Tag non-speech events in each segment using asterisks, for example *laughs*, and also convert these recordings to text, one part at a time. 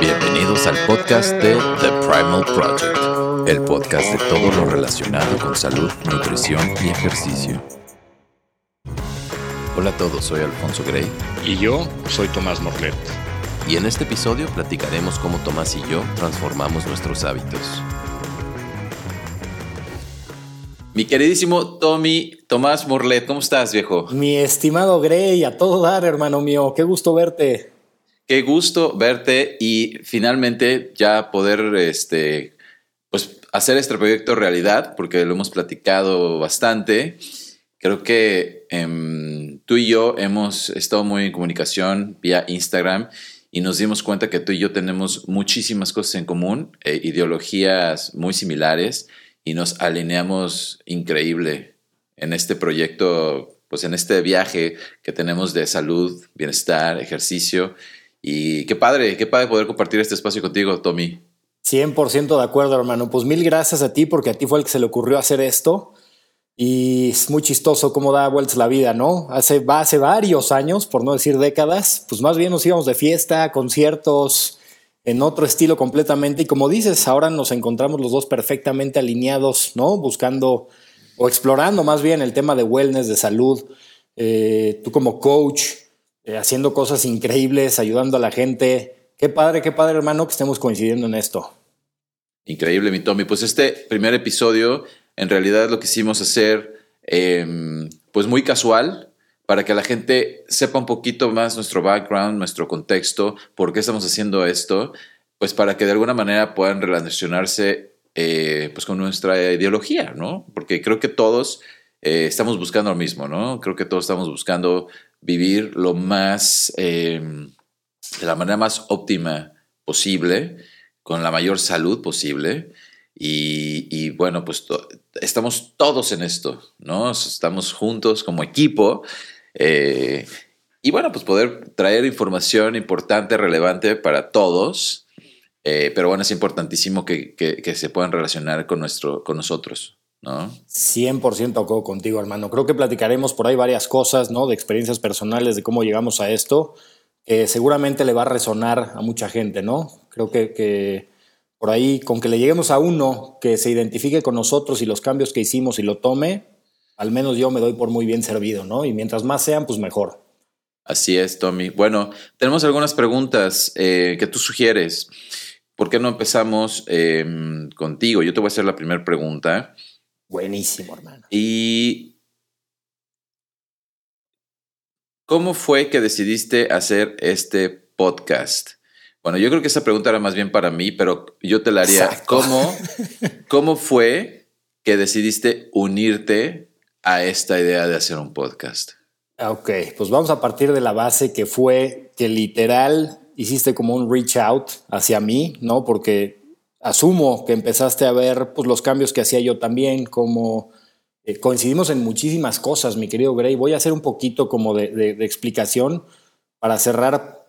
Bienvenidos al podcast de The Primal Project, el podcast de todo lo relacionado con salud, nutrición y ejercicio. Hola a todos, soy Alfonso Gray. Y yo soy Tomás Morlet. Y en este episodio platicaremos cómo Tomás y yo transformamos nuestros hábitos. Mi queridísimo Tommy, Tomás Morlet, ¿cómo estás, viejo? Mi estimado Gray, a todo dar, hermano mío, qué gusto verte. Qué gusto verte y finalmente ya poder este, pues, hacer este proyecto realidad, porque lo hemos platicado bastante. Creo que em, tú y yo hemos estado muy en comunicación vía Instagram y nos dimos cuenta que tú y yo tenemos muchísimas cosas en común, eh, ideologías muy similares y nos alineamos increíble en este proyecto, pues en este viaje que tenemos de salud, bienestar, ejercicio y qué padre, qué padre poder compartir este espacio contigo, Tommy. 100% de acuerdo, hermano. Pues mil gracias a ti porque a ti fue el que se le ocurrió hacer esto. Y es muy chistoso cómo da vueltas la vida, ¿no? Hace, hace varios años, por no decir décadas, pues más bien nos íbamos de fiesta, conciertos, en otro estilo completamente. Y como dices, ahora nos encontramos los dos perfectamente alineados, ¿no? Buscando o explorando más bien el tema de wellness, de salud. Eh, tú como coach, eh, haciendo cosas increíbles, ayudando a la gente. Qué padre, qué padre, hermano, que estemos coincidiendo en esto. Increíble, mi Tommy. Pues este primer episodio, en realidad lo quisimos hacer, em, pues muy casual, para que la gente sepa un poquito más nuestro background, nuestro contexto, por qué estamos haciendo esto, pues para que de alguna manera puedan relacionarse eh, pues con nuestra ideología, ¿no? Porque creo que todos eh, estamos buscando lo mismo, ¿no? Creo que todos estamos buscando vivir lo más, em, de la manera más óptima posible, con la mayor salud posible. Y, bueno, pues estamos todos en esto, ¿no? Estamos juntos como equipo. Eh, y bueno, pues poder traer información importante, relevante para todos. Eh, pero bueno, es importantísimo que, que, se puedan relacionar con, nuestro, con nosotros. ¿No? 100% contigo, hermano. Creo que platicaremos por ahí varias cosas, ¿no? De experiencias personales, de cómo llegamos a esto, que seguramente le va a resonar a mucha gente, ¿no? Creo que, que, por ahí, con que le lleguemos a uno que se identifique con nosotros y los cambios que hicimos y lo tome, al menos yo me doy por muy bien servido, ¿no? Y mientras más sean, pues mejor. Así es, Tommy. Bueno, tenemos algunas preguntas eh, que tú sugieres. ¿Por qué no empezamos em, contigo? Yo te voy a hacer la primera pregunta. Buenísimo, hermano. ¿Y cómo fue que decidiste hacer este podcast? Bueno, yo creo que esa pregunta era más bien para mí, pero yo te la haría. ¿Cómo, *laughs* ¿Cómo fue que decidiste unirte a esta idea de hacer un podcast? Ok, pues vamos a partir de la base que fue que literal hiciste como un reach out hacia mí, ¿no? Porque asumo que empezaste a ver pues, los cambios que hacía yo también, como eh, coincidimos en muchísimas cosas, mi querido Gray. Voy a hacer un poquito como de, explicación para cerrar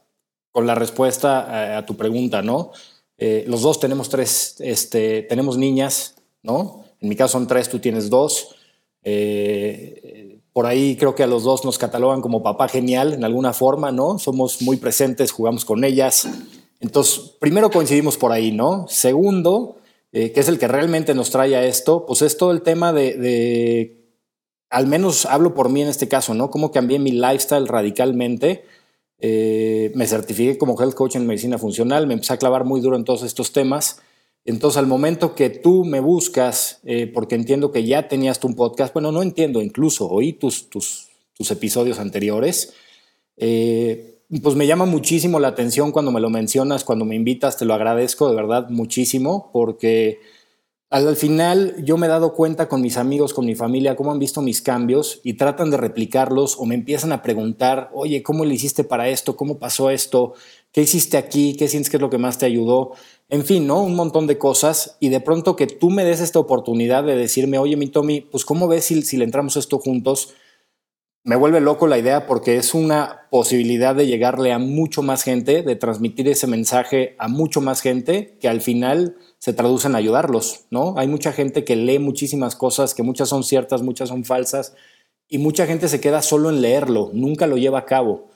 con la respuesta a, tu pregunta, ¿no? Eh, los dos tenemos tres, este, tenemos niñas, ¿no? En mi caso son tres, tú tienes dos. Eh, por ahí creo que a los dos nos catalogan como papá genial en alguna forma, ¿no? Somos muy presentes, jugamos con ellas. Entonces, primero coincidimos por ahí, ¿no? Segundo, eh, que es el que realmente nos trae a esto, pues es todo el tema de, al menos hablo por mí en este caso, ¿no? Cómo cambié mi lifestyle radicalmente. Eh, me certifiqué como health coach en medicina funcional, me empecé a clavar muy duro en todos estos temas. Entonces, al momento que tú me buscas, eh, porque entiendo que ya tenías tu podcast, bueno, no entiendo, incluso oí tus, tus, tus episodios anteriores, pues me llama muchísimo la atención cuando me lo mencionas, cuando me invitas, te lo agradezco de verdad muchísimo, porque al final yo me he dado cuenta con mis amigos, con mi familia, cómo han visto mis cambios y tratan de replicarlos o me empiezan a preguntar, oye, ¿cómo le hiciste para esto? ¿Cómo pasó esto? ¿Qué hiciste aquí? ¿Qué sientes que es lo que más te ayudó? En fin, ¿no? Un montón de cosas y de pronto que tú me des esta oportunidad de decirme, oye, mi Tommy, pues ¿cómo ves si, si le entramos esto juntos? Me vuelve loco la idea porque es una posibilidad de llegarle a mucho más gente, de transmitir ese mensaje a mucho más gente que al final se traduce en ayudarlos, ¿no? Hay mucha gente que lee muchísimas cosas, que muchas son ciertas, muchas son falsas, y mucha gente se queda solo en leerlo, nunca lo lleva a cabo.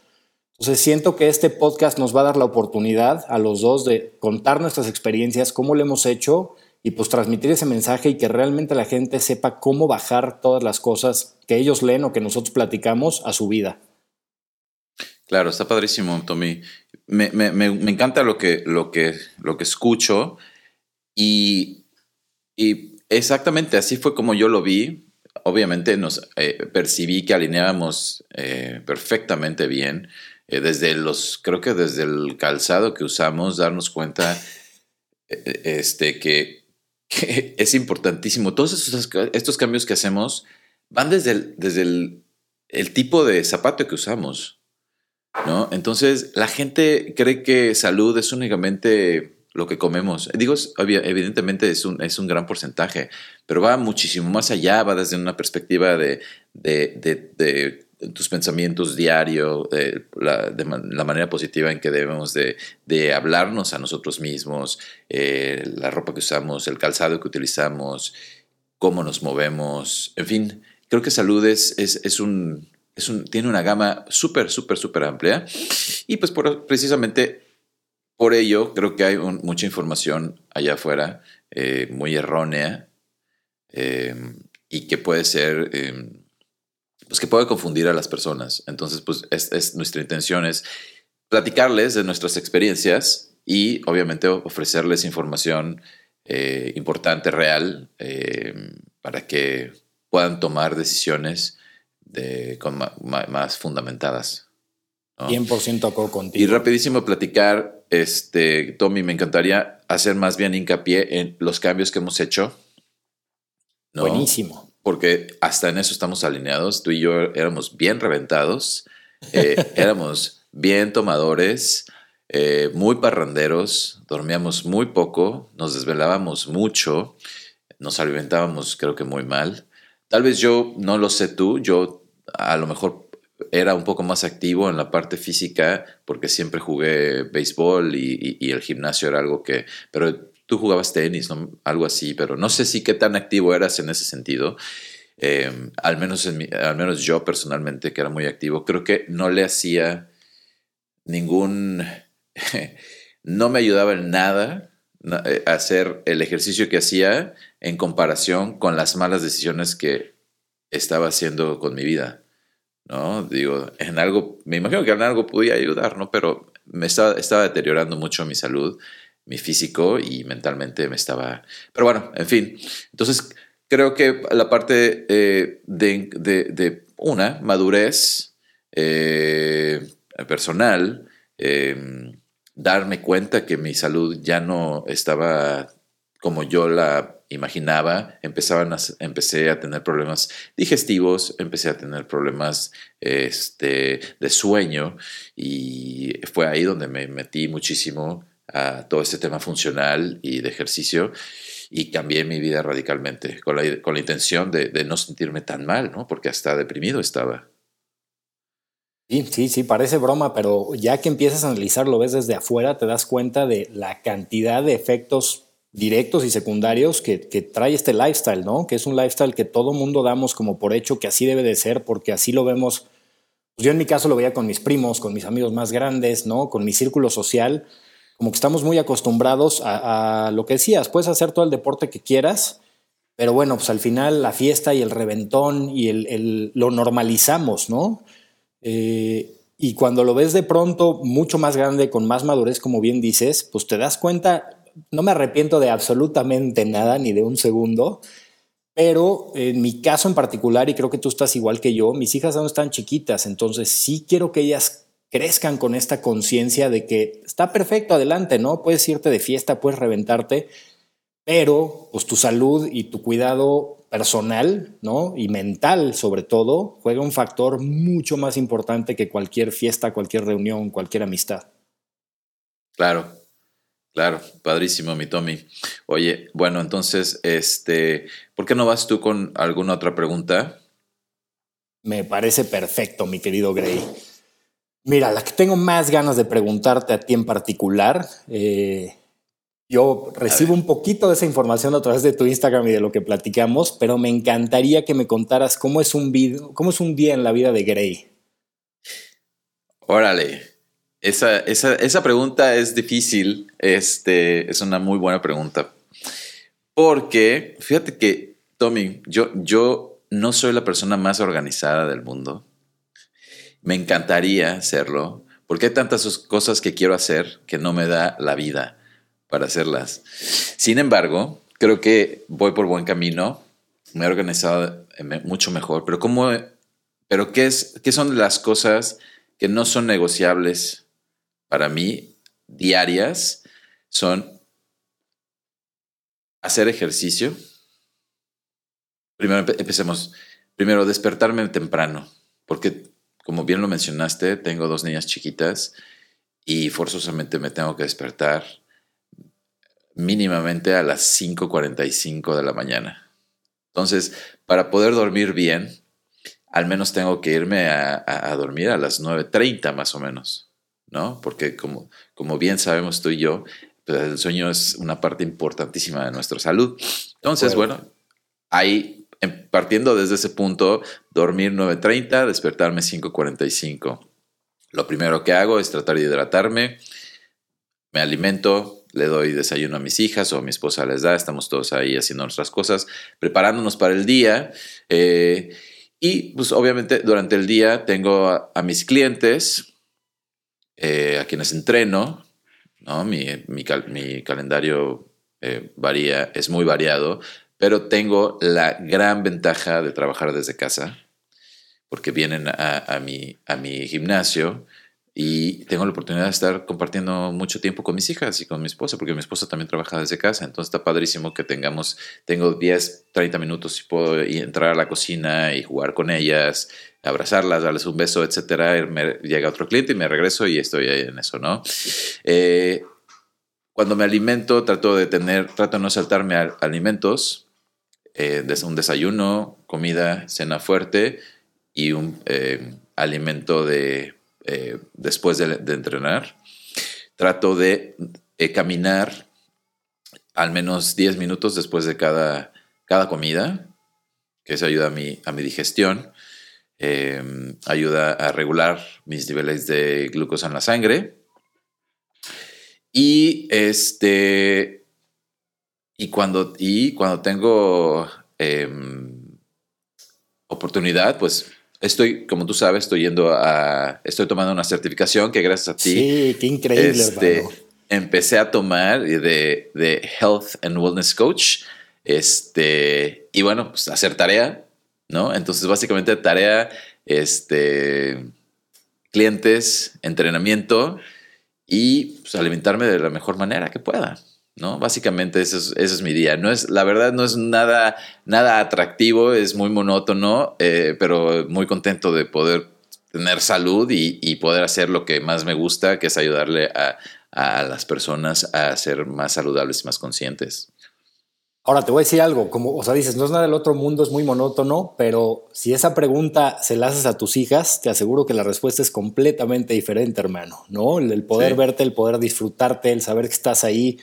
Entonces siento que este podcast nos va a dar la oportunidad a los dos de contar nuestras experiencias, cómo lo hemos hecho y pues transmitir ese mensaje y que realmente la gente sepa cómo bajar todas las cosas que ellos leen o que nosotros platicamos a su vida. Claro, está padrísimo, Tommy. Me, me, me, encanta lo que, lo, que, lo que escucho y, y exactamente así fue como yo lo vi obviamente nos eh, percibí que alineábamos eh, perfectamente bien. Eh, desde los, creo que desde el calzado que usamos, darnos cuenta este, que, es importantísimo. Todos estos, estos, cambios que hacemos van desde el, desde el, tipo de zapato que usamos. ¿no? Entonces, la gente cree que salud es únicamente lo que comemos. Digo, evidentemente es un, es un gran porcentaje, pero va muchísimo más allá, va desde una perspectiva de, tus pensamientos diarios, de la, la, manera positiva en que debemos de, hablarnos a nosotros mismos, eh, la ropa que usamos, el calzado que utilizamos, cómo nos movemos, en fin, creo que salud es, es, un, es un, tiene una gama súper, súper, súper amplia. Y pues por, precisamente por ello, creo que hay mucha información allá afuera eh, muy errónea y que puede ser, em, pues que puede confundir a las personas. Entonces, pues es, nuestra intención es platicarles de nuestras experiencias y obviamente ofrecerles información eh, importante, real, em, para que puedan tomar decisiones de, más fundamentadas. 100% acuerdo contigo. Y rapidísimo platicar, este, Tommy, me encantaría hacer más bien hincapié en los cambios que hemos hecho. Buenísimo. Porque hasta en eso estamos alineados. Tú y yo éramos bien reventados, eh, *laughs* éramos bien tomadores, eh, muy parranderos, dormíamos muy poco, nos desvelábamos mucho, nos alimentábamos creo que muy mal. Tal vez yo, no lo sé tú, yo a lo mejor era un poco más activo en la parte física porque siempre jugué béisbol y, el gimnasio era algo que, pero tú jugabas tenis, algo así, pero no sé si qué tan activo eras en ese sentido. Eh, al, menos en al menos yo personalmente, que era muy activo, creo que no le hacía ningún, *laughs* no me ayudaba en nada eh, hacer el ejercicio que hacía en comparación con las malas decisiones que estaba haciendo con mi vida. ¿no? Digo, en algo, me imagino que en algo podía ayudar, ¿no? Pero me estaba, estaba deteriorando mucho mi salud, mi físico y mentalmente me estaba... Pero bueno, en fin. Entonces, creo que la parte eh, de, de, una, madurez eh, personal, em, darme cuenta que mi salud ya no estaba como yo la imaginaba, empezaban a, empecé a tener problemas digestivos, empecé a tener problemas este, de sueño y fue ahí donde me metí muchísimo a todo este tema funcional y de ejercicio y cambié mi vida radicalmente con la, con la intención de, no sentirme tan mal, ¿no? porque hasta deprimido estaba. Sí, sí, sí, parece broma, pero ya que empiezas a analizarlo, ves desde afuera, te das cuenta de la cantidad de efectos directos y secundarios que, trae este lifestyle, ¿no? Que es un lifestyle que todo mundo damos como por hecho que así debe de ser, porque así lo vemos. Pues yo en mi caso lo veía con mis primos, con mis amigos más grandes, ¿no? Con mi círculo social, como que estamos muy acostumbrados a, lo que decías, puedes hacer todo el deporte que quieras, pero bueno, pues al final la fiesta y el reventón y el, lo normalizamos, ¿no? Eh, y cuando lo ves de pronto mucho más grande, con más madurez, como bien dices, pues te das cuenta no me arrepiento de absolutamente nada, ni de un segundo, pero en mi caso en particular, y creo que tú estás igual que yo, mis hijas aún están chiquitas, entonces sí quiero que ellas crezcan con esta conciencia de que está perfecto, adelante, ¿no? Puedes irte de fiesta, puedes reventarte, pero pues tu salud y tu cuidado personal, ¿no? Y mental sobre todo, juega un factor mucho más importante que cualquier fiesta, cualquier reunión, cualquier amistad. Claro, Claro, padrísimo, mi Tommy. Oye, bueno, entonces, este, ¿por qué no vas tú con alguna otra pregunta? Me parece perfecto, mi querido Gray. Mira, la que tengo más ganas de preguntarte a ti en particular, eh, yo recibo un poquito de esa información a través de tu Instagram y de lo que platicamos, pero me encantaría que me contaras cómo es un, video, cómo es un día en la vida de Gray. Órale. Esa, esa, esa, pregunta es difícil. Este, es una muy buena pregunta. Porque, fíjate que, Tommy, yo, yo no soy la persona más organizada del mundo. Me encantaría serlo, porque hay tantas cosas que quiero hacer que no me da la vida para hacerlas. Sin embargo, creo que voy por buen camino. Me he organizado eh, mucho mejor. Pero, ¿cómo, pero ¿qué, es, ¿qué son las cosas que no son negociables para mí diarias? Son hacer ejercicio. Primero empecemos. Primero, despertarme temprano, porque como bien lo mencionaste, tengo dos niñas chiquitas y forzosamente me tengo que despertar mínimamente a las 5.45 de la mañana. Entonces, para poder dormir bien, al menos tengo que irme a, dormir a las 9.30 más o menos, ¿no? Porque como, como bien sabemos tú y yo, pues, el sueño es una parte importantísima de nuestra salud. Entonces, bueno, em, partiendo desde ese punto, dormir 9.30, despertarme 5.45. Lo primero que hago es tratar de hidratarme, me alimento, le doy desayuno a mis hijas o a mi esposa les da, estamos todos ahí haciendo nuestras cosas, preparándonos para el día. Eh, y pues obviamente durante el día tengo a, mis clientes, eh, a quienes entreno, ¿no? Mi, mi, calendario eh, varía, es muy variado, pero tengo la gran ventaja de trabajar desde casa, porque vienen a, a, mi, a mi gimnasio y tengo la oportunidad de estar compartiendo mucho tiempo con mis hijas y con mi esposa, porque mi esposa también trabaja desde casa. Entonces está padrísimo que tengamos, tengo 10, 30 minutos y puedo entrar a la cocina y jugar con ellas, abrazarlas, darles un beso, etcétera. llega otro cliente y me regreso y estoy ahí en eso, ¿no? Eh, cuando me alimento, trato de tener, trato de no saltarme a alimentos, eh, un desayuno, comida, cena fuerte y un eh, alimento de eh, después de, entrenar. Trato de caminar al menos 10 minutos después de cada, cada comida, que eso ayuda a mi, a mi digestión, em, ayuda a regular mis niveles de glucosa en la sangre. Y este. Y cuando, y cuando tengo em, oportunidad, pues Estoy, como tú sabes, estoy yendo a. Estoy tomando una certificación que gracias a ti. Sí, qué increíble, este, Empecé a tomar de, de Health and Wellness Coach. Este, y bueno, pues hacer tarea, ¿no? Entonces, básicamente, tarea, este, clientes, entrenamiento y pues, alimentarme de la mejor manera que pueda. ¿No? Básicamente ese es, es, mi día. No es, la verdad no es nada, nada atractivo, es muy monótono, eh, pero muy contento de poder tener salud y, poder hacer lo que más me gusta, que es ayudarle a, las personas a ser más saludables y más conscientes. Ahora te voy a decir algo, como, o sea, dices, no es nada del otro mundo, es muy monótono, pero si esa pregunta se la haces a tus hijas, te aseguro que la respuesta es completamente diferente, hermano, ¿no? El, poder verte, el poder disfrutarte, el saber que estás ahí,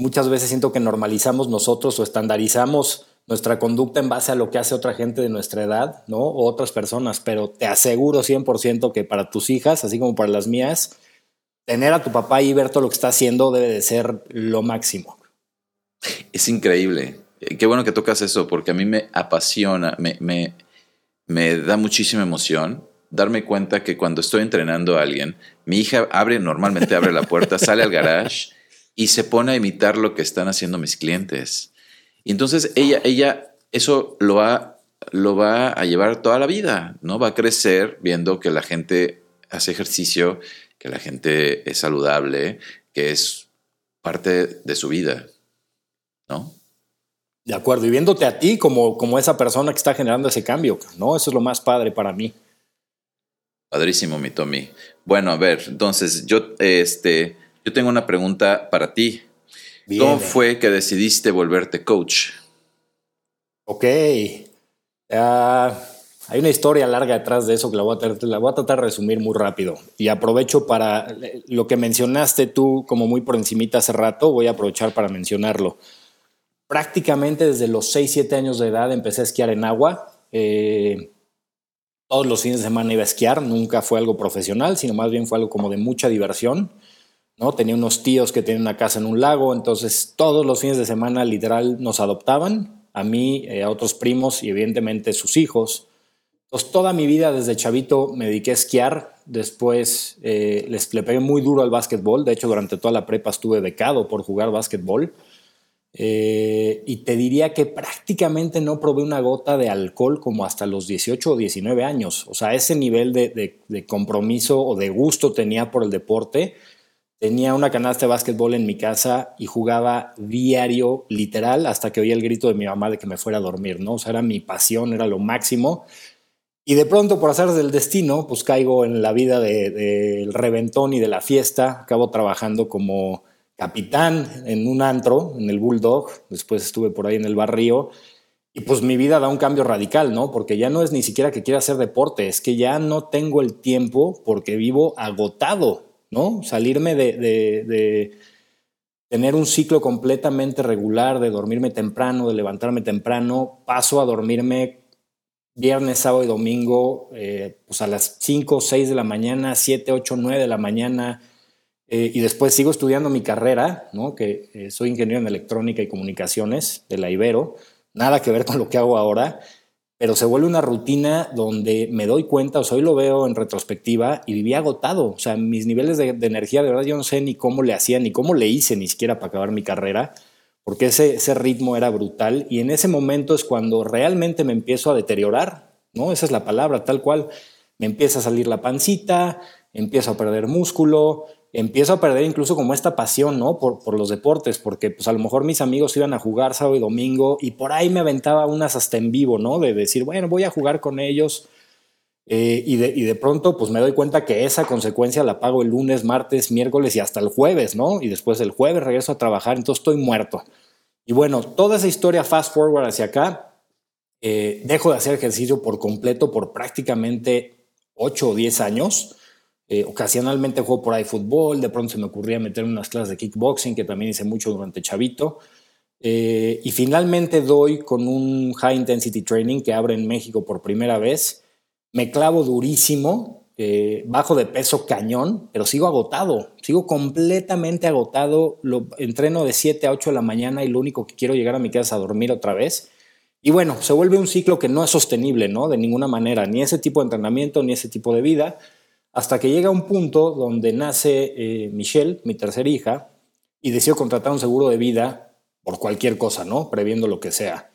muchas veces siento que normalizamos nosotros o estandarizamos nuestra conducta en base a lo que hace otra gente de nuestra edad, ¿no? O otras personas, pero te aseguro 100% que para tus hijas, así como para las mías, tener a tu papá y ver todo lo que está haciendo debe de ser lo máximo. Es increíble. Eh, qué bueno que tocas eso, porque a mí me apasiona, me, me, me da muchísima emoción darme cuenta que cuando estoy entrenando a alguien, mi hija abre, normalmente abre la puerta, sale al garage *laughs* y se pone a imitar lo que están haciendo mis clientes. Y entonces ella, ella eso lo va, lo va a llevar toda la vida, ¿no? Va a crecer viendo que la gente hace ejercicio, que la gente es saludable, que es parte de su vida, ¿no? De acuerdo, y viéndote a ti como, como esa persona que está generando ese cambio, ¿no? Eso es lo más padre para mí. Padrísimo, mi Tommy. Bueno, a ver, entonces yo, este, yo tengo una pregunta para ti. ¿Cómo fue que decidiste volverte coach? Ok. Ah, hay una historia larga detrás de eso que la voy, a tratar, la voy a tratar de resumir muy rápido. Y aprovecho para lo que mencionaste tú como muy por encimita hace rato, voy a aprovechar para mencionarlo. Prácticamente desde los 6, 7 años de edad empecé a esquiar en agua. Eh, todos los fines de semana iba a esquiar, nunca fue algo profesional, sino más bien fue algo como de mucha diversión. ¿No? Tenía unos tíos que tenían una casa en un lago, entonces todos los fines de semana literal nos adoptaban, a mí, eh, a otros primos y evidentemente sus hijos. Toda mi vida desde chavito me dediqué a esquiar, después eh, les, le pegué muy duro al básquetbol, de hecho durante toda la prepa estuve becado por jugar básquetbol. Eh, y te diría que prácticamente no probé una gota de alcohol como hasta los 18 o 19 años. O sea, ese nivel de, compromiso o de gusto tenía por el deporte. Tenía una canasta de básquetbol en mi casa y jugaba diario, literal, hasta que oía el grito de mi mamá de que me fuera a dormir, ¿no? O sea, era mi pasión, era lo máximo. Y de pronto, por hacer del destino, pues caigo en la vida del reventón y de la fiesta. Acabo trabajando como capitán en un antro, en el Bulldog, después estuve por ahí en el barrio, y pues mi vida da un cambio radical, ¿no? Porque ya no es ni siquiera que quiera hacer deporte, es que ya no tengo el tiempo porque vivo agotado, ¿no? Salirme de, de, tener un ciclo completamente regular, de dormirme temprano, de levantarme temprano, paso a dormirme viernes, sábado y domingo, eh, pues a las 5, 6 de la mañana, 7, 8, 9 de la mañana, eh, y después sigo estudiando mi carrera, ¿no? que eh, soy ingeniero en electrónica y comunicaciones de la Ibero, nada que ver con lo que hago ahora, pero se vuelve una rutina donde me doy cuenta, o sea, hoy lo veo en retrospectiva y vivía agotado, o sea, mis niveles de, energía, de verdad, yo no sé ni cómo le hacía, ni cómo le hice ni siquiera para acabar mi carrera, porque ese, ese ritmo era brutal. Y en ese momento es cuando realmente me empiezo a deteriorar, ¿no? Esa es la palabra, tal cual, me empieza a salir la pancita, empiezo a perder músculo, empiezo a perder incluso como esta pasión, ¿no? Por, los deportes, porque pues a lo mejor mis amigos iban a jugar sábado y domingo y por ahí me aventaba unas hasta en vivo, ¿no? De decir, bueno, voy a jugar con ellos. Eh, y, de, y, de, pronto pues me doy cuenta que esa consecuencia la pago el lunes, martes, miércoles y hasta el jueves, ¿no? Y después el jueves regreso a trabajar, entonces estoy muerto. Y bueno, toda esa historia fast forward hacia acá, eh, dejo de hacer ejercicio por completo por prácticamente 8 o 10 años. Eh, ocasionalmente juego por ahí fútbol, de pronto se me ocurría meter unas clases de kickboxing, que también hice mucho durante chavito. Eh, y finalmente doy con un High Intensity Training que abre en México por primera vez. Me clavo durísimo, eh, bajo de peso cañón, pero sigo agotado, sigo completamente agotado. Lo, entreno de 7 a 8 de la mañana y lo único que quiero llegar a mi casa es a dormir otra vez. Y bueno, se vuelve un ciclo que no es sostenible, ¿no? De ninguna manera, ni ese tipo de entrenamiento, ni ese tipo de vida hasta que llega un punto donde nace eh, Michelle, mi tercera hija, y decido contratar un seguro de vida por cualquier cosa, ¿no? Previendo lo que sea.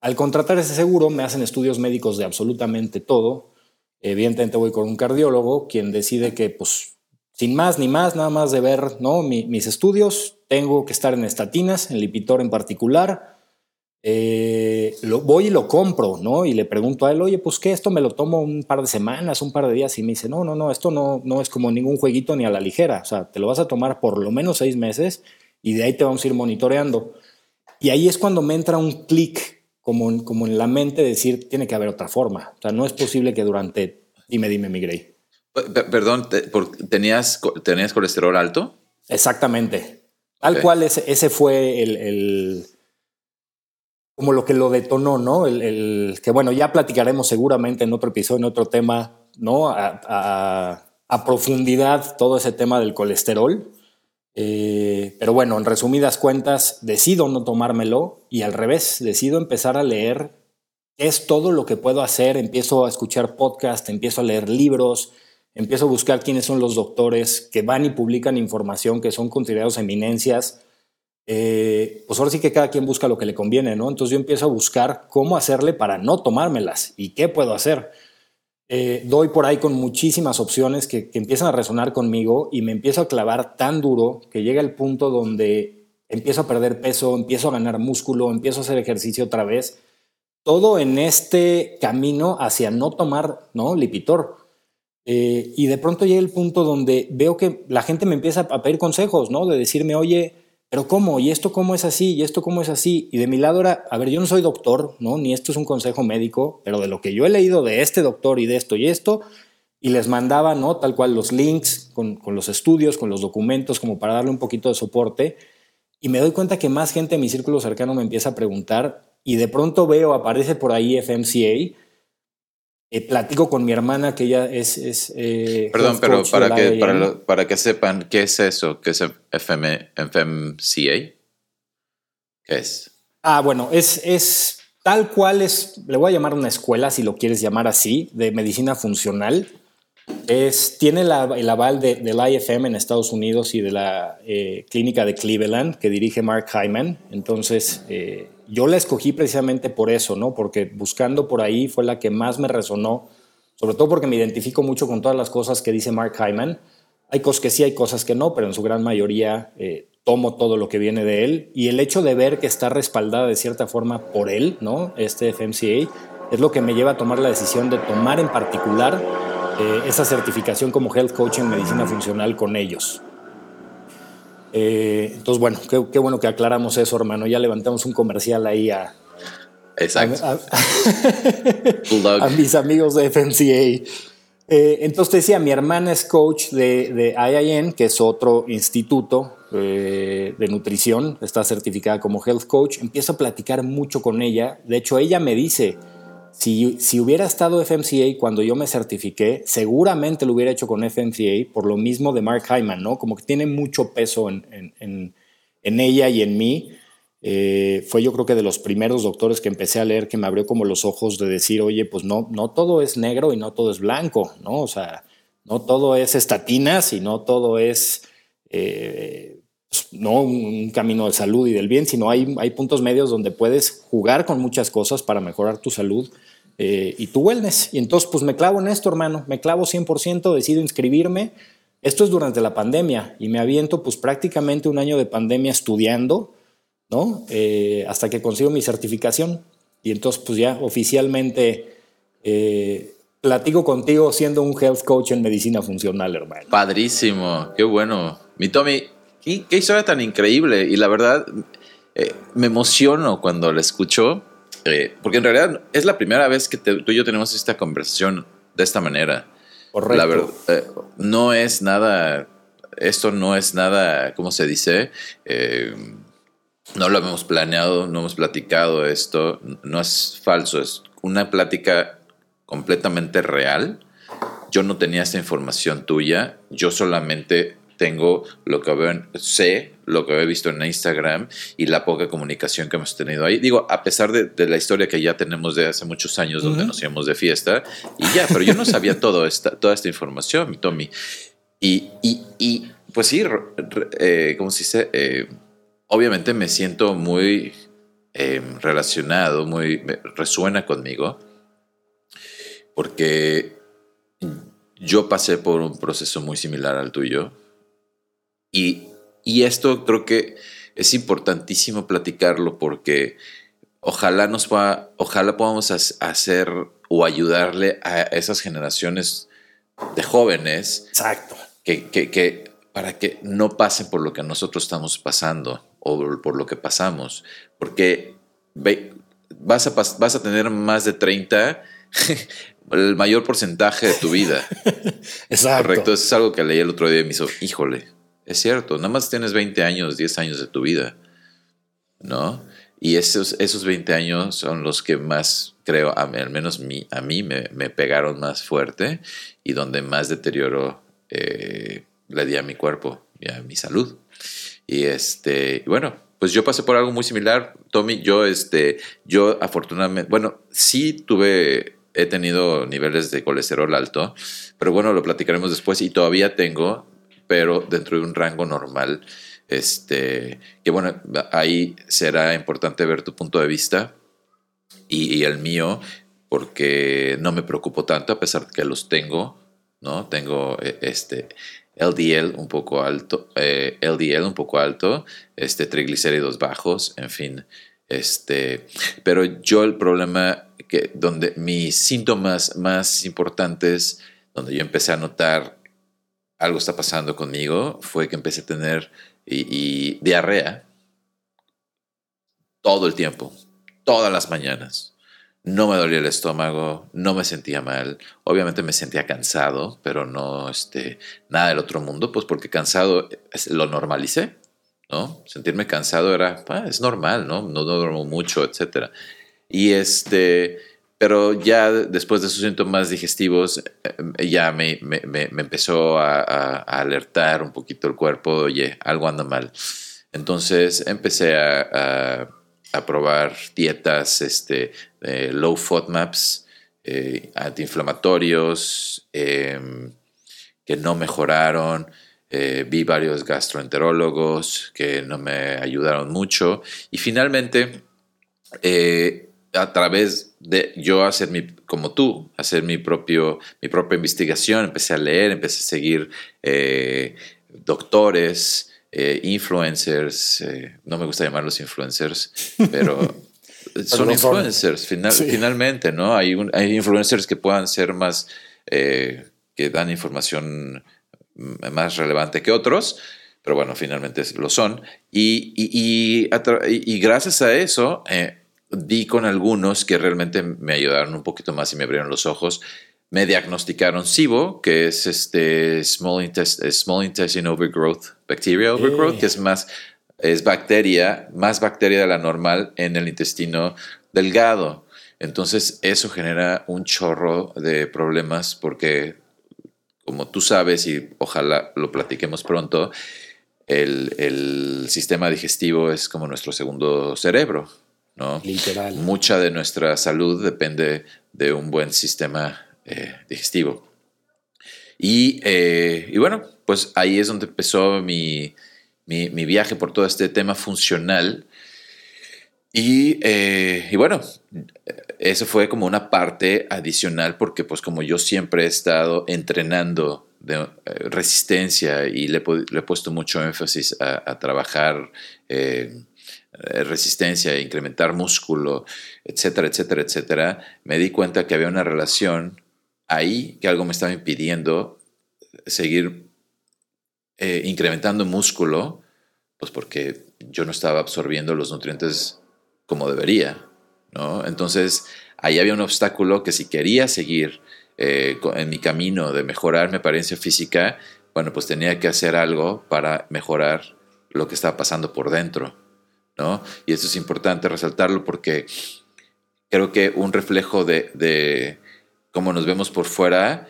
Al contratar ese seguro me hacen estudios médicos de absolutamente todo. Evidentemente voy con un cardiólogo, quien decide que, pues, sin más ni más, nada más de ver ¿no? mis estudios, tengo que estar en estatinas, en Lipitor en particular, eh, lo, voy y lo compro, ¿no? Y le pregunto a él, oye, pues qué, esto me lo tomo un par de semanas, un par de días, y me dice, no, no, no, esto no, no es como ningún jueguito ni a la ligera, o sea, te lo vas a tomar por lo menos seis meses y de ahí te vamos a ir monitoreando. Y ahí es cuando me entra un clic como, como en la mente de decir, tiene que haber otra forma, o sea, no es posible que durante, dime, dime, mi Grey. Perdón, ¿tenías, ¿tenías colesterol alto? Exactamente. Tal cual ese, ese fue el como lo que lo detonó, ¿no? El, que bueno, ya platicaremos seguramente en otro episodio, en otro tema, ¿no? A, profundidad todo ese tema del colesterol. Eh, pero bueno, en resumidas cuentas, decido no tomármelo y al revés, decido empezar a leer es todo lo que puedo hacer. Empiezo a escuchar podcasts, empiezo a leer libros, empiezo a buscar quiénes son los doctores que van y publican información que son considerados eminencias eh, pues ahora sí que cada quien busca lo que le conviene, ¿no? Entonces yo empiezo a buscar cómo hacerle para no tomármelas y qué puedo hacer. Eh, doy por ahí con muchísimas opciones que, empiezan a resonar conmigo y me empiezo a clavar tan duro que llega el punto donde empiezo a perder peso, empiezo a ganar músculo, empiezo a hacer ejercicio otra vez. Todo en este camino hacia no tomar, ¿no? Lipitor. Eh, y de pronto llega el punto donde veo que la gente me empieza a pedir consejos, ¿no? De decirme, oye, pero ¿cómo? ¿Y esto cómo es así? ¿Y esto cómo es así? Y de mi lado era, a ver, yo no soy doctor, ¿no? Ni esto es un consejo médico, pero de lo que yo he leído de este doctor y de esto y esto, y les mandaba, ¿no? Tal cual los links con, con los estudios, con los documentos, como para darle un poquito de soporte. Y me doy cuenta que más gente en mi círculo cercano me empieza a preguntar y de pronto veo, aparece por ahí FMCA Eh, platico con mi hermana que ella es... es eh, Perdón, pero para que, para, lo- para que sepan, ¿qué es eso? ¿Qué es FM, FMCA? ¿Qué es? Ah, bueno, es, es tal cual es, le voy a llamar una escuela, si lo quieres llamar así, de medicina funcional. Es, tiene la- el aval de- del IFM en Estados Unidos y de la eh, clínica de Cleveland que dirige Mark Hyman. Entonces, eh, yo la escogí precisamente por eso, ¿no? Porque buscando por ahí fue la que más me resonó, sobre todo porque me identifico mucho con todas las cosas que dice Mark Hyman. Hay cosas que sí, hay cosas que no, pero en su gran mayoría eh, tomo todo lo que viene de él. Y el hecho de ver que está respaldada de cierta forma por él, ¿no? Este FMCA, es lo que me lleva a tomar la decisión de tomar en particular eh, esa certificación como Health Coach en Medicina Funcional con ellos. Eh, entonces, bueno, qué, qué bueno que aclaramos eso, hermano. Ya levantamos un comercial ahí a, Exacto. a- a- *laughs* Bulldog. a mis amigos de FMCA. Eh, entonces te decía, mi hermana es coach de, de IIN, que es otro instituto eh, de nutrición, está certificada como health coach. Empiezo a platicar mucho con ella. De hecho, ella me dice, si, si hubiera estado FMCA cuando yo me certifiqué, seguramente lo hubiera hecho con FMCA por lo mismo de Mark Hyman, ¿no? Como que tiene mucho peso en, en- en- en ella y en mí. Eh, fue yo creo que de los primeros doctores que empecé a leer que me abrió como los ojos de decir, oye, pues no, no todo es negro y no todo es blanco, ¿no? O sea, no todo es estatinas y no todo es eh, no un, camino de salud y del bien, sino hay, hay puntos medios donde puedes jugar con muchas cosas para mejorar tu salud eh, y tu wellness. Y entonces, pues me clavo en esto, hermano, me clavo 100%, decido inscribirme. Esto es durante la pandemia y me aviento pues prácticamente un año de pandemia estudiando, ¿no? Eh, hasta que consigo mi certificación. Y entonces, pues ya oficialmente eh, platico contigo siendo un health coach en medicina funcional, hermano. Padrísimo, qué bueno. Mi Tommy, qué, qué historia tan increíble. Y la verdad, eh, me emociono cuando la escucho, eh, porque en realidad es la primera vez que te- tú y yo tenemos esta conversación de esta manera. Correcto. La verdad, eh, no es nada, esto no es nada, ¿cómo se dice? No lo hemos planeado, no hemos platicado esto, no es falso, es una plática completamente real. Yo no tenía esta información tuya, yo solamente tengo lo que veo, en- sé lo que he visto en Instagram y la poca comunicación que hemos tenido ahí. Digo, a pesar de, de la historia que ya tenemos de hace muchos años donde Ujú. nos íbamos de fiesta y ya, pero yo no sabía *laughs* todo esta, toda esta información, mi Tommy. Y, y, y pues sí, re- re- eh, ¿cómo se dice? Eh, obviamente me siento muy eh, relacionado, muy resuena conmigo, porque yo pasé por un proceso muy similar al tuyo y, y esto creo que es importantísimo platicarlo porque ojalá nos va, ojalá podamos hacer o ayudarle a esas generaciones de jóvenes Exacto. que, que- que- para que no pasen por lo que nosotros estamos pasando o por lo que pasamos. Porque ve- vas, a, vas a tener más de 30, *laughs* el mayor porcentaje de tu vida. *laughs* Exacto. Correcto, eso es algo que leí el otro día y me hizo, híjole, es cierto, nada más tienes 20 años, 10 años de tu vida, ¿no? Y esos, esos 20 años son los que más, creo, a al menos a mí me, pegaron más fuerte y donde más deterioro eh, le di a mi cuerpo y a mi salud. Y este, bueno, pues yo pasé por algo muy similar, Tommy. Yo, este, yo afortunadamente, bueno, sí tuve, he tenido niveles de colesterol alto, pero bueno, lo platicaremos después y todavía tengo, pero dentro de un rango normal. Este, que bueno, ahí será importante ver tu punto de vista y, y el mío, porque no me preocupo tanto a pesar de que los tengo, ¿no? Tengo eh, este LDL un poco alto, eh, LDL un poco alto, este triglicéridos bajos, en fin, este, pero yo el problema que donde mis síntomas más importantes, donde yo empecé a notar algo está pasando conmigo, fue que empecé a tener diarrea todo el tiempo, todas las mañanas. No me dolía el estómago, no me sentía mal. Obviamente me sentía cansado, pero no este, nada del otro mundo, pues porque cansado lo normalicé, ¿no? Sentirme cansado era, ah, es normal, ¿no? No, no duermo mucho, etcétera. Y este, pero ya después de esos síntomas digestivos, eh, ya me, me, me empezó a, alertar un poquito el cuerpo, oye, algo anda mal. Entonces empecé a, a probar dietas, este, low FODMAPs, eh, antiinflamatorios, em, que no mejoraron. Eh, vi varios gastroenterólogos que no me ayudaron mucho. Y finalmente, eh, a través de yo hacer mi, como tú, hacer mi, propio, mi propia investigación, empecé a leer, empecé a seguir doctores, influencers, no me gusta llamarlos influencers, pero *laughs* son influencers, finalmente, ¿no? Hay, hay influencers que puedan ser más, eh, que dan información más relevante que otros, pero bueno, finalmente lo son. Y, y, y, gracias a eso, eh, di con algunos que realmente me ayudaron un poquito más y me abrieron los ojos. Me diagnosticaron SIBO, que es este Small, small Intestine Overgrowth, Bacteria Overgrowth, que es más es bacteria, más bacteria de la normal en el intestino delgado. Entonces eso genera un chorro de problemas porque, como tú sabes, y ojalá lo platiquemos pronto, el, sistema digestivo es como nuestro segundo cerebro, ¿no? Literal. Mucha de nuestra salud depende de un buen sistema eh, digestivo. Y, eh, y bueno, pues ahí es donde empezó mi, mi, viaje por todo este tema funcional. Y, eh, y, bueno, eso fue como una parte adicional porque pues como yo siempre he estado entrenando de eh, resistencia y le, he puesto mucho énfasis a, trabajar eh, resistencia, incrementar músculo, etcétera, etcétera, etcétera, me di cuenta que había una relación ahí que algo me estaba impidiendo seguir eh, incrementando músculo, pues porque yo no estaba absorbiendo los nutrientes como debería, ¿no? Entonces, ahí había un obstáculo que si quería seguir eh, en mi camino de mejorar mi apariencia física, bueno, pues tenía que hacer algo para mejorar lo que estaba pasando por dentro, ¿no? Y eso es importante resaltarlo porque creo que un reflejo de, de cómo nos vemos por fuera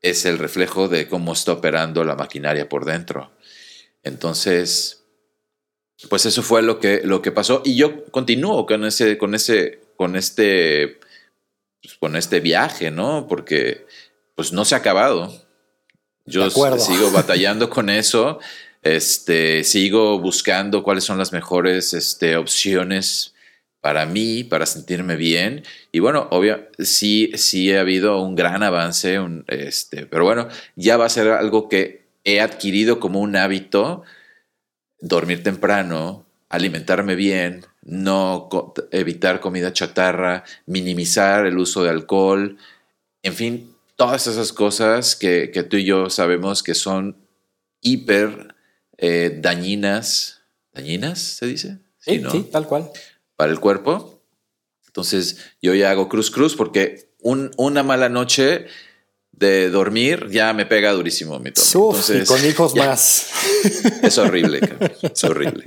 es el reflejo de cómo está operando la maquinaria por dentro. Entonces, pues eso fue lo que, lo que pasó. Y yo continúo con ese, con ese, con este, pues, con este viaje, ¿no? Porque pues no se ha acabado. Yo sigo batallando con eso. Este, sigo buscando cuáles son las mejores este, opciones para mí, para sentirme bien. Y bueno, obvio, sí, sí ha habido un gran avance, este, pero bueno, ya va a ser algo que he adquirido como un hábito, dormir temprano, alimentarme bien, no evitar comida chatarra, minimizar el uso de alcohol, en fin, todas esas cosas que, tú y yo sabemos que son hiper eh, dañinas. ¿Dañinas se dice? Sí, sí, tal cual para el cuerpo. Entonces yo ya hago cruz cruz porque una mala noche de dormir ya me pega durísimo mi tono. y con *laughs* hijos más. *laughs* Es horrible, es horrible.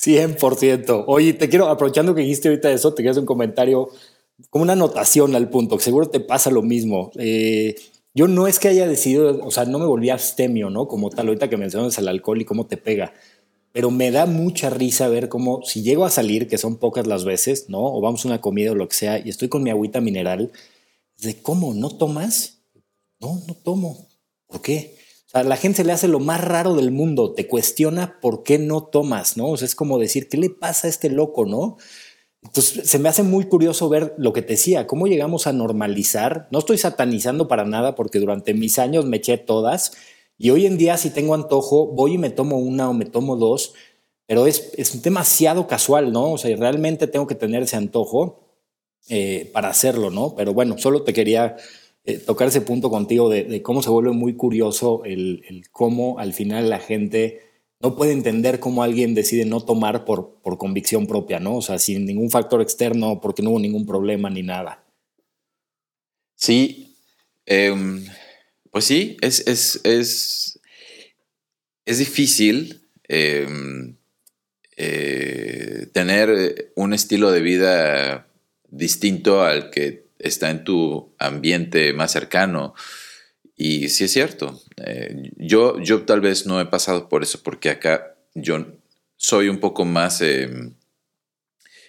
100%. Oye, te quiero, aprovechando que dijiste ahorita eso, te quiero hacer un comentario, como una anotación al punto, que seguro te pasa lo mismo. Eh, yo no es que haya decidido, o sea, no me volví abstemio, ¿no? Como tal, ahorita que mencionas el alcohol y cómo te pega pero me da mucha risa ver cómo si llego a salir, que son pocas las veces, ¿no? O vamos a una comida o lo que sea, y estoy con mi agüita mineral, de cómo, ¿no tomas? No, no tomo. ¿Por qué? O sea, la gente se le hace lo más raro del mundo, te cuestiona por qué no tomas, ¿no? O sea, es como decir, ¿qué le pasa a este loco, no? Entonces, se me hace muy curioso ver lo que te decía, cómo llegamos a normalizar. No estoy satanizando para nada porque durante mis años me eché todas y hoy en día si tengo antojo, voy y me tomo una o me tomo dos, pero es, es demasiado casual, ¿no? O sea, realmente tengo que tener ese antojo eh, para hacerlo, ¿no? Pero bueno, solo te quería eh, tocar ese punto contigo de, cómo se vuelve muy curioso el, el, cómo al final la gente no puede entender cómo alguien decide no tomar por, por convicción propia, ¿no? O sea, sin ningún factor externo, porque no hubo ningún problema ni nada. Sí. Eh, pues sí, es, es, es, es difícil em, eh, tener un estilo de vida distinto al que está en tu ambiente más cercano. Y sí es cierto. Eh, yo, yo tal vez no he pasado por eso porque acá yo soy un poco más em,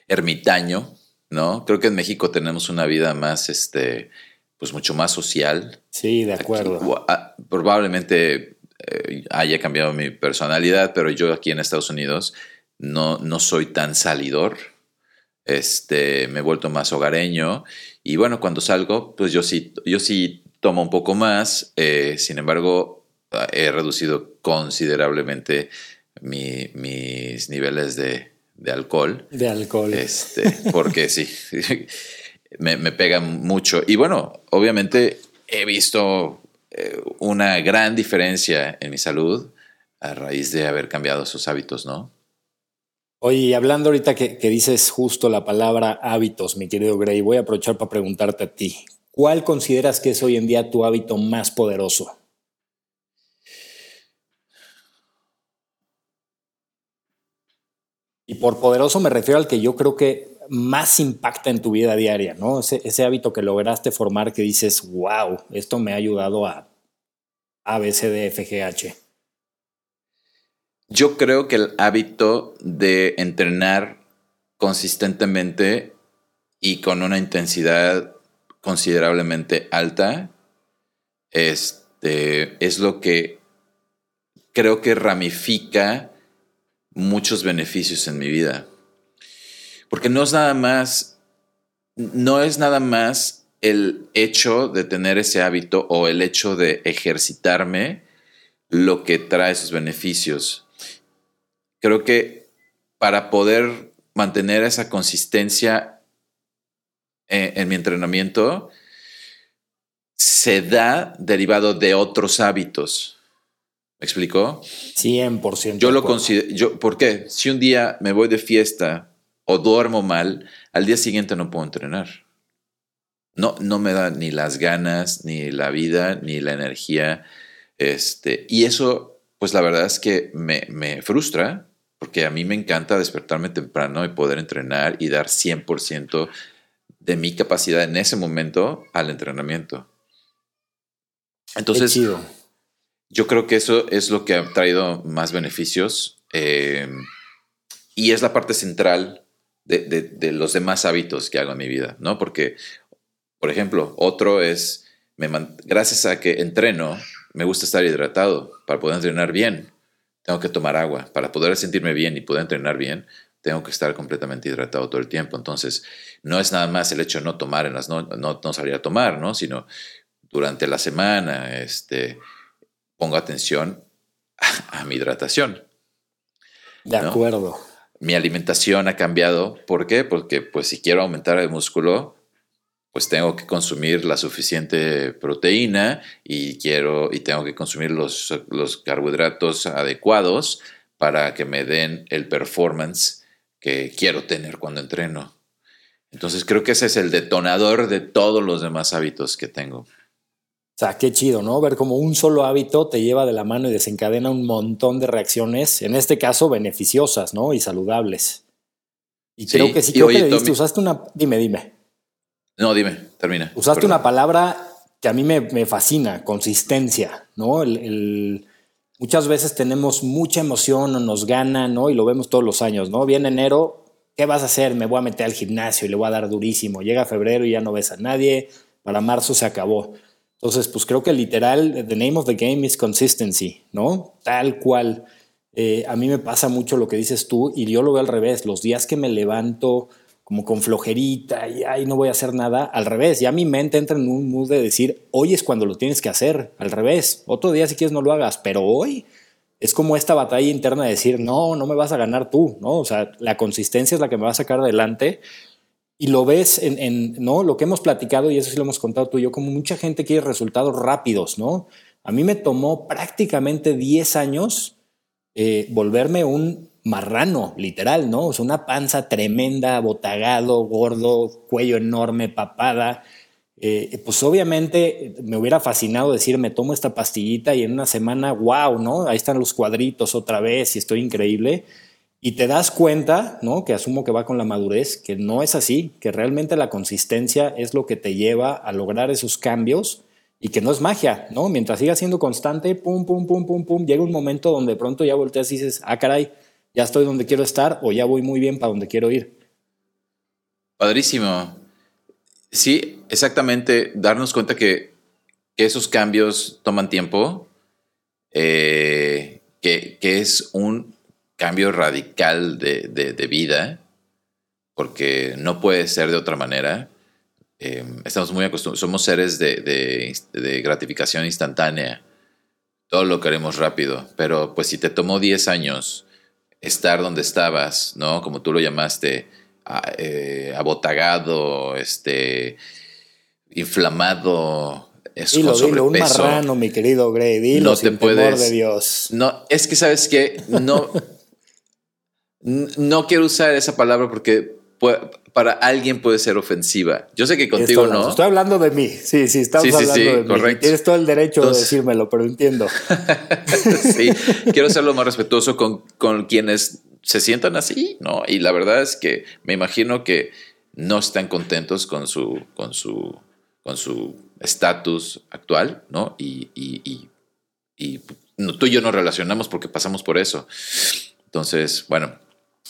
ermitaño, ¿no? Creo que en México tenemos una vida más, este, pues mucho más social. Sí, de acuerdo. Ah, probablemente eh, haya cambiado mi personalidad, pero yo aquí en Estados Unidos no, no soy tan salidor. Este, me he vuelto más hogareño y bueno, cuando salgo, pues yo sí, yo sí tomo un poco más, eh, sin embargo, he reducido considerablemente mis niveles de, alcohol. De alcohol. Este, porque sí, *laughs* me, me pega mucho. Y bueno, obviamente he visto eh, una gran diferencia en mi salud a raíz de haber cambiado esos hábitos, ¿no? Oye, hablando ahorita que, dices justo la palabra hábitos, mi querido Gray, voy a aprovechar para preguntarte a ti. ¿Cuál consideras que es hoy en día tu hábito más poderoso? Y por poderoso me refiero al que yo creo que más impacta en tu vida diaria, ¿no? Ese, hábito que lograste formar que dices, wow, esto me ha ayudado a A, B, C, D, F, G, H. Yo creo que el hábito de entrenar consistentemente y con una intensidad considerablemente alta este, es lo que creo que ramifica muchos beneficios en mi vida. Porque no es nada más, no es nada más el hecho de tener ese hábito o el hecho de ejercitarme lo que trae esos beneficios creo que para poder mantener esa consistencia en, mi entrenamiento, se da derivado de otros hábitos. ¿Me explicó? 100%. Yo lo considero, yo, ¿por qué? Si un día me voy de fiesta o duermo mal, al día siguiente no puedo entrenar. No, no me da ni las ganas, ni la vida, ni la energía. Este, y eso, pues la verdad es que me, me frustra porque a mí me encanta despertarme temprano y poder entrenar y dar 100% de mi capacidad en ese momento al entrenamiento. Entonces, yo creo que eso es lo que ha traído más beneficios eh, y es la parte central de, los demás hábitos que hago en mi vida, ¿no? Porque, por ejemplo, otro es, me, gracias a que entreno, me gusta estar hidratado para poder entrenar bien tengo que tomar agua. Para poder sentirme bien y poder entrenar bien, tengo que estar completamente hidratado todo el tiempo. Entonces, no es nada más el hecho de no tomar en las no, no, salir a tomar, ¿no? Sino durante la semana, este, pongo atención a, mi hidratación. De acuerdo. Mi alimentación ha cambiado. ¿Por qué? Porque, pues, si quiero aumentar el músculo, pues tengo que consumir la suficiente proteína y quiero y tengo que consumir los, los carbohidratos adecuados para que me den el performance que quiero tener cuando entreno. Entonces creo que ese es el detonador de todos los demás hábitos que tengo. O sea, qué chido, ¿no? Ver como un solo hábito te lleva de la mano y desencadena un montón de reacciones, en este caso beneficiosas, ¿no? Y saludables. Y creo que sí, creo que le diste, usaste una... Dime, dime. No, dime, termina. Usaste una palabra que a mí me, fascina, consistencia, ¿no? Muchas veces tenemos mucha emoción o nos gana, ¿no? Y lo vemos todos los años, ¿no? Viene enero, ¿qué vas a hacer? Me voy a meter al gimnasio y le voy a dar durísimo. Llega febrero y ya no ves a nadie, para marzo se acabó. Entonces, pues creo que literal, the name of the game is consistency, ¿no? Tal cual. Eh, a mí me pasa mucho lo que dices tú y yo lo veo al revés. Los días que me levanto como con flojerita y ay, no voy a hacer nada. Al revés, ya mi mente entra en un mood de decir, hoy es cuando lo tienes que hacer. Al revés, otro día si quieres no lo hagas, pero hoy es como esta batalla interna de decir, no, no me vas a ganar tú, ¿no? O sea, la consistencia es la que me va a sacar adelante. Y lo ves en, ¿no? Lo que hemos platicado, y eso sí lo hemos contado tú y yo, como mucha gente quiere resultados rápidos, ¿no? A mí me tomó prácticamente 10 años eh, volverme un marrano, literal, ¿no? O sea, una panza tremenda, botagado, gordo, cuello enorme, papada. Eh, pues obviamente me hubiera fascinado decir, me tomo esta pastillita y en una semana, wow, ¿no? Ahí están los cuadritos otra vez y estoy increíble. Y te das cuenta, ¿no? Que asumo que va con la madurez, que no es así, que realmente la consistencia es lo que te lleva a lograr esos cambios y que no es magia, ¿no? Mientras sigas siendo constante, pum, pum, pum, pum, pum, llega un momento donde pronto ya volteas y dices, ah, caray, ya estoy donde quiero estar o ya voy muy bien para donde quiero ir. Padrísimo. Sí, exactamente, darnos cuenta que, esos cambios toman tiempo, eh, que, es un cambio radical de, vida, porque no puede ser de otra manera. Em, estamos muy acostumbrados, somos seres de, gratificación instantánea. Todo lo queremos rápido, pero pues si te tomó 10 años estar donde estabas, ¿no? Como tú lo llamaste, eh, abotagado, este, inflamado, es dilo, dilo, un marrano, mi querido Grey, dilo no sin te puedes, de Dios. No, es que sabes que no, *laughs* no quiero usar esa palabra porque para alguien puede ser ofensiva. Yo sé que contigo no. Estoy hablando de mí. Sí, sí, estamos hablando de mí. Tienes todo el derecho de decírmelo, pero entiendo. *laughs* sí, *laughs* quiero ser lo más respetuoso con, con quienes se sientan así, ¿no? Y la verdad es que me imagino que no están contentos con su, con su, con su estatus actual, ¿no? Y, y, y, tú y yo nos relacionamos porque pasamos por eso. Entonces, bueno,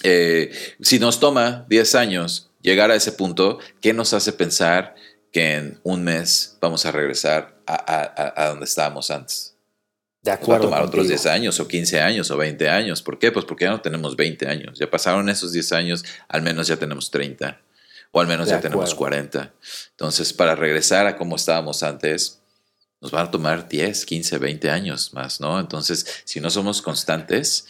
eh, si nos toma 10 años llegar a ese punto, ¿qué nos hace pensar que en un mes vamos a regresar a, a, a donde estábamos antes? De acuerdo. Va a tomar otros 10 años o 15 años o 20 años. ¿Por qué? Pues porque ya no tenemos 20 años. Ya pasaron esos 10 años, al menos ya tenemos 30 o al menos ya tenemos 40. Entonces, para regresar a como estábamos antes, nos van a tomar 10, 15, 20 años más, ¿no? Entonces, si no somos constantes,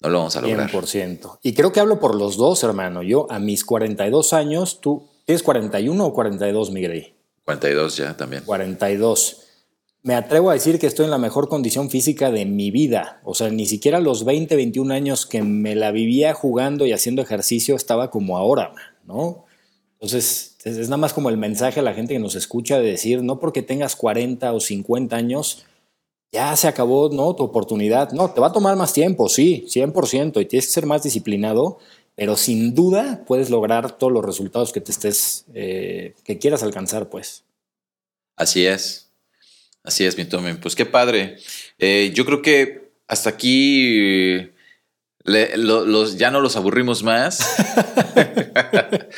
no lo vamos a lograr. 100%. Y creo que hablo por los dos, hermano. Yo a mis 42 años, ¿tú tienes 41 o 42, Miguel? 42 ya también. 42 me atrevo a decir que estoy en la mejor condición física de mi vida. O sea, ni siquiera los 20, 21 años que me la vivía jugando y haciendo ejercicio estaba como ahora, ¿no? Entonces, es nada más como el mensaje a la gente que nos escucha de decir, no porque tengas 40 o 50 años, ya se acabó, ¿no? Tu oportunidad. No, te va a tomar más tiempo, sí, 100%, y tienes que ser más disciplinado, pero sin duda puedes lograr todos los resultados que te estés, eh, que quieras alcanzar, pues. Así es. Así es, mi Tommy. Pues qué padre. Eh, yo creo que hasta aquí los, ya no los aburrimos más. *laughs* *laughs*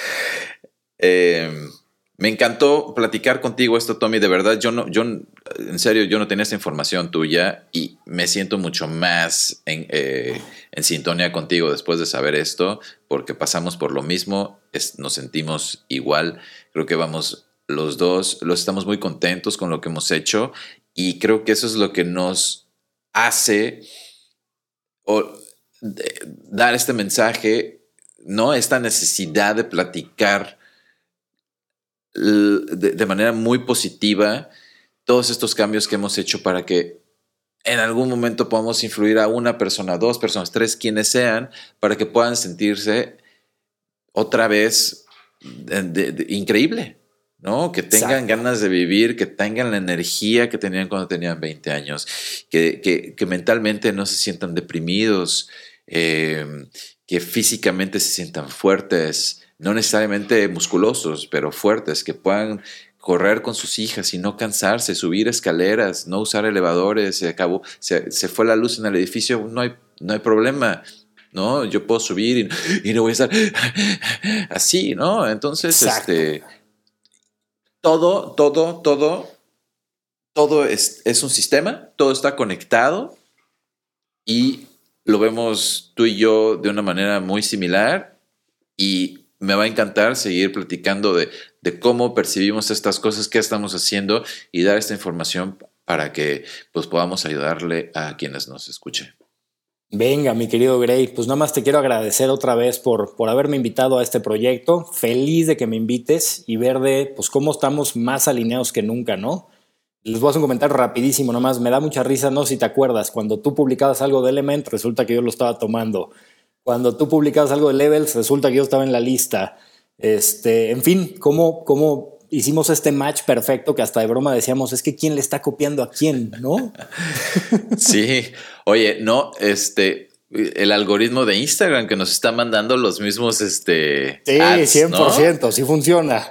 Em, me encantó platicar contigo esto, Tommy. De verdad, yo no, yo, en serio, yo no tenía esta información tuya y me siento mucho más en, eh, sintonía contigo después de saber esto, porque pasamos por lo mismo, nos sentimos igual. Creo que vamos los dos los estamos muy contentos con lo que hemos hecho y creo que eso es lo que nos hace dar este mensaje, ¿no? Esta necesidad de platicar de, manera muy positiva todos estos cambios que hemos hecho para que en algún momento podamos influir a una persona, dos personas, tres, quienes sean, para que puedan sentirse otra vez increíble. ¿no? Que tengan ganas de vivir, que tengan la energía que tenían cuando tenían 20 años, que, que, mentalmente no se sientan deprimidos, eh, que físicamente se sientan fuertes, no necesariamente musculosos, pero fuertes, que puedan correr con sus hijas y no cansarse, subir escaleras, no usar elevadores, se acabó, se, fue la luz en el edificio, no hay, no hay problema. ¿no? Yo puedo subir y, y no voy a estar *laughs* así, ¿no? Entonces, este, todo, todo, todo, todo es, es un sistema, todo está conectado y lo vemos tú y yo de una manera muy similar y me va a encantar seguir platicando de, de, cómo percibimos estas cosas, qué estamos haciendo y dar esta información para que pues, podamos ayudarle a quienes nos escuchen. Venga, mi querido Gray, pues nada más te quiero agradecer otra vez por, por haberme invitado a este proyecto. Feliz de que me invites y ver de pues cómo estamos más alineados que nunca, ¿no? Les voy a hacer un comentario rapidísimo nomás. Me da mucha risa, no si te acuerdas, cuando tú publicabas algo de Element, resulta que yo lo estaba tomando. Cuando tú publicabas algo de Levels, resulta que yo estaba en la lista. Este, en fin, cómo, cómo hicimos este match perfecto que hasta de broma decíamos, es que quién le está copiando a quién, ¿no? *laughs* sí, oye, no, este, el algoritmo de Instagram que nos está mandando los mismos este Sí, 100%, sí funciona.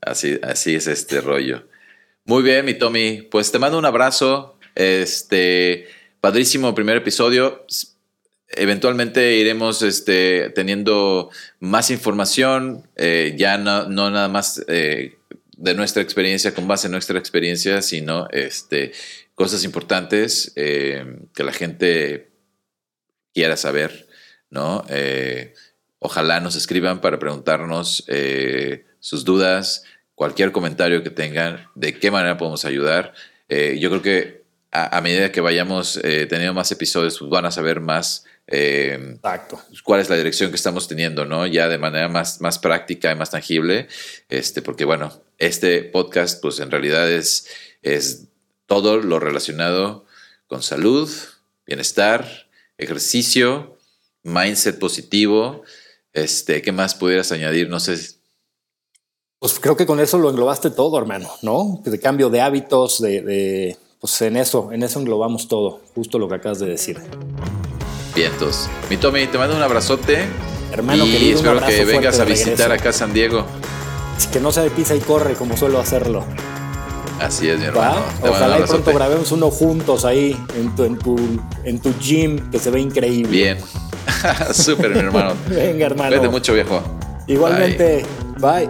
así así es este rollo. Muy bien, mi Tommy, pues te mando un abrazo. Este, padrísimo primer episodio. Eventualmente iremos este, teniendo más información, eh, ya no, no, nada más eh, de nuestra experiencia, con base en nuestra experiencia, sino este, cosas importantes eh, que la gente quiera saber, ¿no? ojalá nos escriban para preguntarnos sus dudas, cualquier comentario que tengan, de qué manera podemos ayudar. yo creo que a, medida que vayamos teniendo más episodios, pues van a saber más eh, cuál es la dirección que estamos teniendo, ¿no? Ya de manera más, más práctica y más tangible, este, porque bueno, este podcast pues en realidad es, es todo lo relacionado con salud, bienestar, ejercicio, mindset positivo, este, ¿qué más pudieras añadir? No sé. Pues creo que con eso lo englobaste todo, hermano, ¿no? De cambio de hábitos, de, de pues en eso, en eso englobamos todo, justo lo que acabas de decir. Vientos. Mi Tommy, te mando un abrazote. Hermano y querido, espero que vengas a visitar acá San Diego. Que no sea de pisa y corre como suelo hacerlo. Así es, mi hermano. Ojalá y pronto grabemos uno juntos ahí en tu, en, tu, en tu gym, que se ve increíble. Bien. *laughs* Súper, mi hermano. *laughs* Venga, hermano. Cuídate mucho, viejo. Igualmente. Bye.